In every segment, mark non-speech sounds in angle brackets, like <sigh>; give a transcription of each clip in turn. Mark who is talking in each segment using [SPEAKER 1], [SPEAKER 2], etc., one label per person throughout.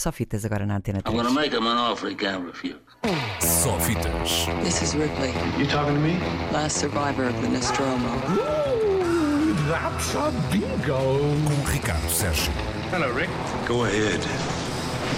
[SPEAKER 1] Só fitas agora na Antena
[SPEAKER 2] I'm
[SPEAKER 1] 3.
[SPEAKER 2] gonna make him an offer he can't refuse.
[SPEAKER 3] Só fitas.
[SPEAKER 4] This is Ripley,
[SPEAKER 5] You talking to me?
[SPEAKER 4] last survivor of the Nostromo.
[SPEAKER 5] That's a bingo.
[SPEAKER 3] Com Ricardo Sérgio.
[SPEAKER 5] Hello, Rick.
[SPEAKER 6] Go ahead.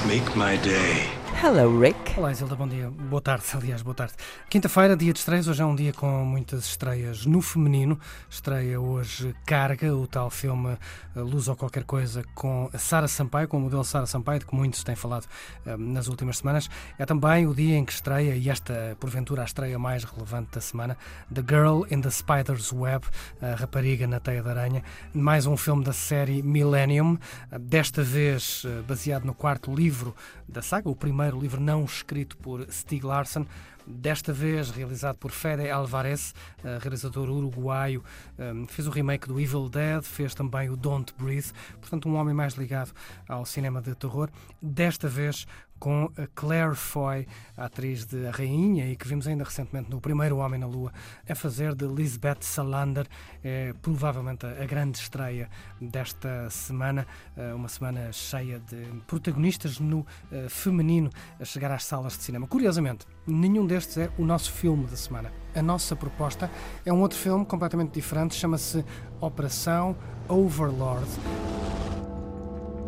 [SPEAKER 6] Make my day.
[SPEAKER 1] Hello, Rick.
[SPEAKER 7] Olá, Isilda, bom dia. Boa tarde, <laughs> aliás, boa tarde. Quinta-feira, dia de estreias. Hoje é um dia com muitas estreias no feminino. Estreia hoje Carga, o tal filme eh, Luz ou Qualquer Coisa, com Sara Sampaio, com o modelo Sara Sampaio, de que muitos têm falado eh, nas últimas semanas. É também o dia em que estreia, e esta, porventura, a estreia mais relevante da semana, The Girl in the Spider's Web, a rapariga na teia de aranha. Mais um filme da série Millennium, eh, desta vez baseado no quarto livro da saga, o primeiro livro não escrito por Stieg Larsson, desta vez realizado por Fede Alvarez, eh, realizador uruguaio, eh, fez o remake do Evil Dead, fez também o Don't Breathe, portanto um homem mais ligado ao cinema de terror, desta vez com a Claire Foy, a atriz de A Rainha, e que vimos ainda recentemente no Primeiro Homem na Lua, a fazer de Lisbeth Salander, é provavelmente a grande estreia desta semana, eh, uma semana cheia de protagonistas no eh, feminino a chegar às salas de cinema. Curiosamente, nenhum destes é o nosso filme da semana. A nossa proposta é um outro filme completamente diferente, chama-se Operação Overlord.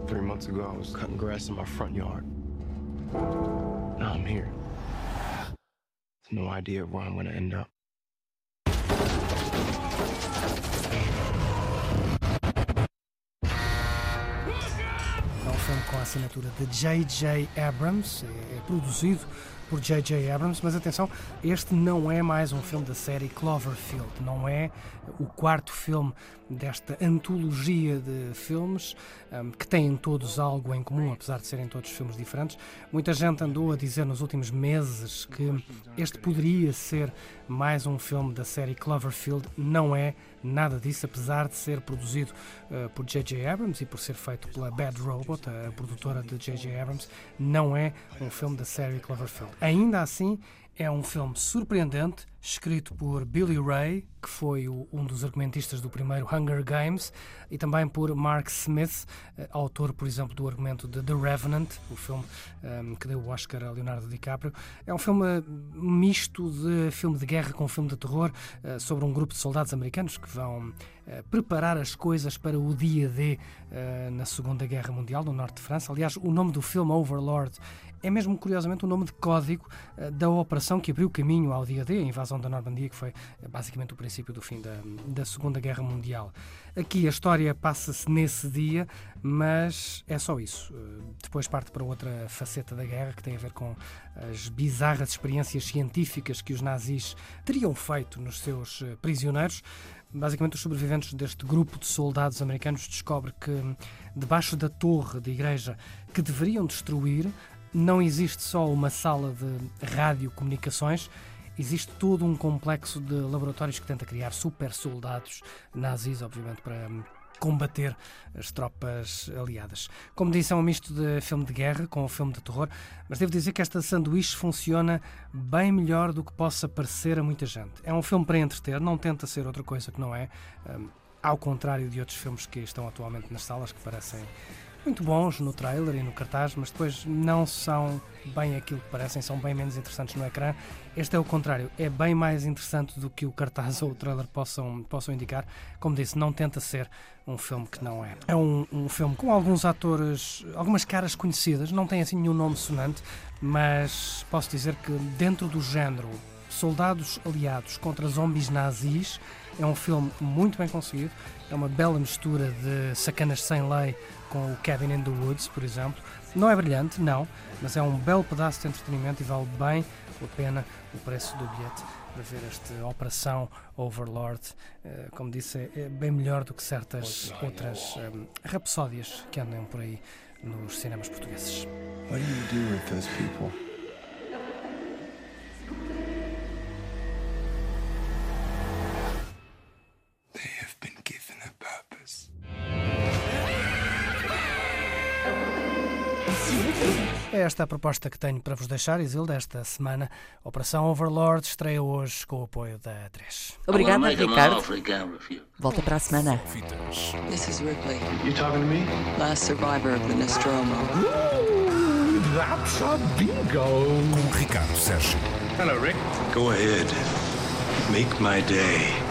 [SPEAKER 5] Three months ago, I was cutting grass in my front yard. Now I'm here. No idea where I'm gonna end up.
[SPEAKER 7] É um filme com a assinatura de J.J. Abrams, é, é produzido por J.J. Abrams, mas atenção, este não é mais um filme da série Cloverfield, não é o quarto filme desta antologia de filmes hum, que têm todos algo em comum, apesar de serem todos filmes diferentes. Muita gente andou a dizer nos últimos meses que este poderia ser mais um filme da série Cloverfield, não é nada disso, apesar de ser produzido uh, por J.J. Abrams e por ser feito pela Bad Robot, a produtora de J.J. Abrams, não é um filme da série Cloverfield. Ainda assim, é um filme surpreendente, escrito por Billy Ray, que foi um dos argumentistas do primeiro Hunger Games, e também por Mark Smith, eh, autor, por exemplo, do argumento de The Revenant, o filme ehm, que deu o Oscar a Leonardo DiCaprio. É um filme eh, misto de filme de guerra com filme de terror, eh, sobre um grupo de soldados americanos que vão eh, preparar as coisas para o dia D eh, na Segunda Guerra Mundial, no norte de França. Aliás, o nome do filme, Overlord, é mesmo curiosamente o nome de código da operação que abriu caminho ao dia D, a invasão da Normandia, que foi eh, basicamente o princípio do fim da, da Segunda Guerra Mundial. Aqui a história passa-se nesse dia, mas é só isso. Eh, Depois parte para outra faceta da guerra que tem a ver com as bizarras experiências científicas que os nazis teriam feito nos seus eh, prisioneiros. Basicamente, os sobreviventes deste grupo de soldados americanos descobrem que debaixo da torre de igreja que deveriam destruir não existe só uma sala de radiocomunicações, existe todo um complexo de laboratórios que tenta criar super soldados nazis, obviamente, para hum, combater as tropas aliadas. Como disse, é um misto de filme de guerra com filme de terror, mas devo dizer que esta sanduíche funciona bem melhor do que possa parecer a muita gente. É um filme para entreter, não tenta ser outra coisa que não é, hum, ao contrário de outros filmes que estão atualmente nas salas, que parecem muito bons no trailer e no cartaz, mas depois não são bem aquilo que parecem, são bem menos interessantes no ecrã. Este é o contrário, é bem mais interessante do que o cartaz <laughs> ou o trailer possam, possam indicar. Como disse, não tenta ser um filme que não é. É um, um filme com alguns atores, algumas caras conhecidas, não tem assim nenhum nome sonante, mas posso dizer que dentro do género Soldados Aliados contra Zombies Nazis é um filme muito bem conseguido, é uma bela mistura de sacanas sem lei com o Cabin in the Woods, por exemplo. Não é brilhante, não, mas é um belo pedaço de entretenimento e vale bem a pena o preço do bilhete para ver esta Operação Overlord. Eh, Como disse, é- bem melhor do que certas outras um, rapsódias que andam por aí nos cinemas portugueses.
[SPEAKER 6] What do you do with those people?
[SPEAKER 7] É esta a proposta que tenho para vos deixar, Isilda, esta semana. Operação Overlord estreia hoje com o apoio da 3.
[SPEAKER 2] I'm
[SPEAKER 1] Obrigada, Ricardo. Volta para a semana.
[SPEAKER 4] This is Ripley,
[SPEAKER 5] You talking to me?
[SPEAKER 4] last survivor of the Nostromo.
[SPEAKER 6] Pizza bingo.
[SPEAKER 3] Com Ricardo Sérgio.
[SPEAKER 6] Hello, Rick. Go ahead. Make my day.